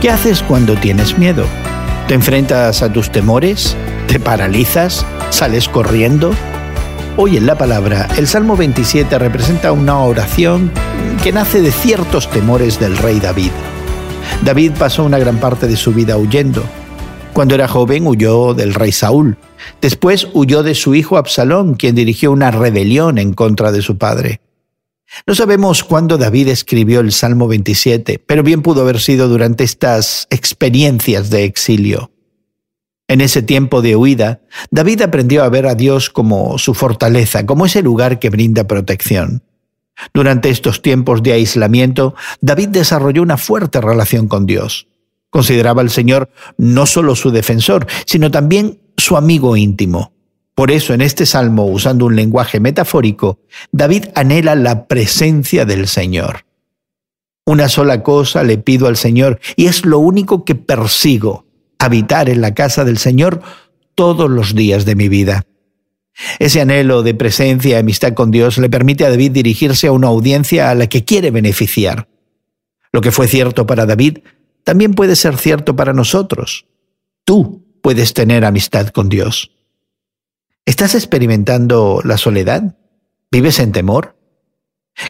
¿Qué haces cuando tienes miedo? ¿Te enfrentas a tus temores? ¿Te paralizas? ¿Sales corriendo? Hoy en la palabra, el Salmo 27 representa una oración que nace de ciertos temores del rey David. David pasó una gran parte de su vida huyendo. Cuando era joven huyó del rey Saúl. Después huyó de su hijo Absalón, quien dirigió una rebelión en contra de su padre. No sabemos cuándo David escribió el Salmo 27, pero bien pudo haber sido durante estas experiencias de exilio. En ese tiempo de huida, David aprendió a ver a Dios como su fortaleza, como ese lugar que brinda protección. Durante estos tiempos de aislamiento, David desarrolló una fuerte relación con Dios. Consideraba al Señor no solo su defensor, sino también su amigo íntimo. Por eso en este salmo, usando un lenguaje metafórico, David anhela la presencia del Señor. Una sola cosa le pido al Señor y es lo único que persigo, habitar en la casa del Señor todos los días de mi vida. Ese anhelo de presencia y amistad con Dios le permite a David dirigirse a una audiencia a la que quiere beneficiar. Lo que fue cierto para David también puede ser cierto para nosotros. Tú puedes tener amistad con Dios. ¿Estás experimentando la soledad? ¿Vives en temor?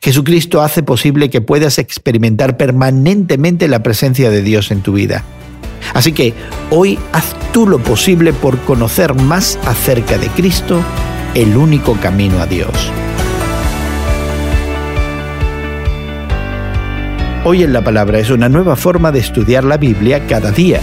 Jesucristo hace posible que puedas experimentar permanentemente la presencia de Dios en tu vida. Así que hoy haz tú lo posible por conocer más acerca de Cristo, el único camino a Dios. Hoy en la palabra es una nueva forma de estudiar la Biblia cada día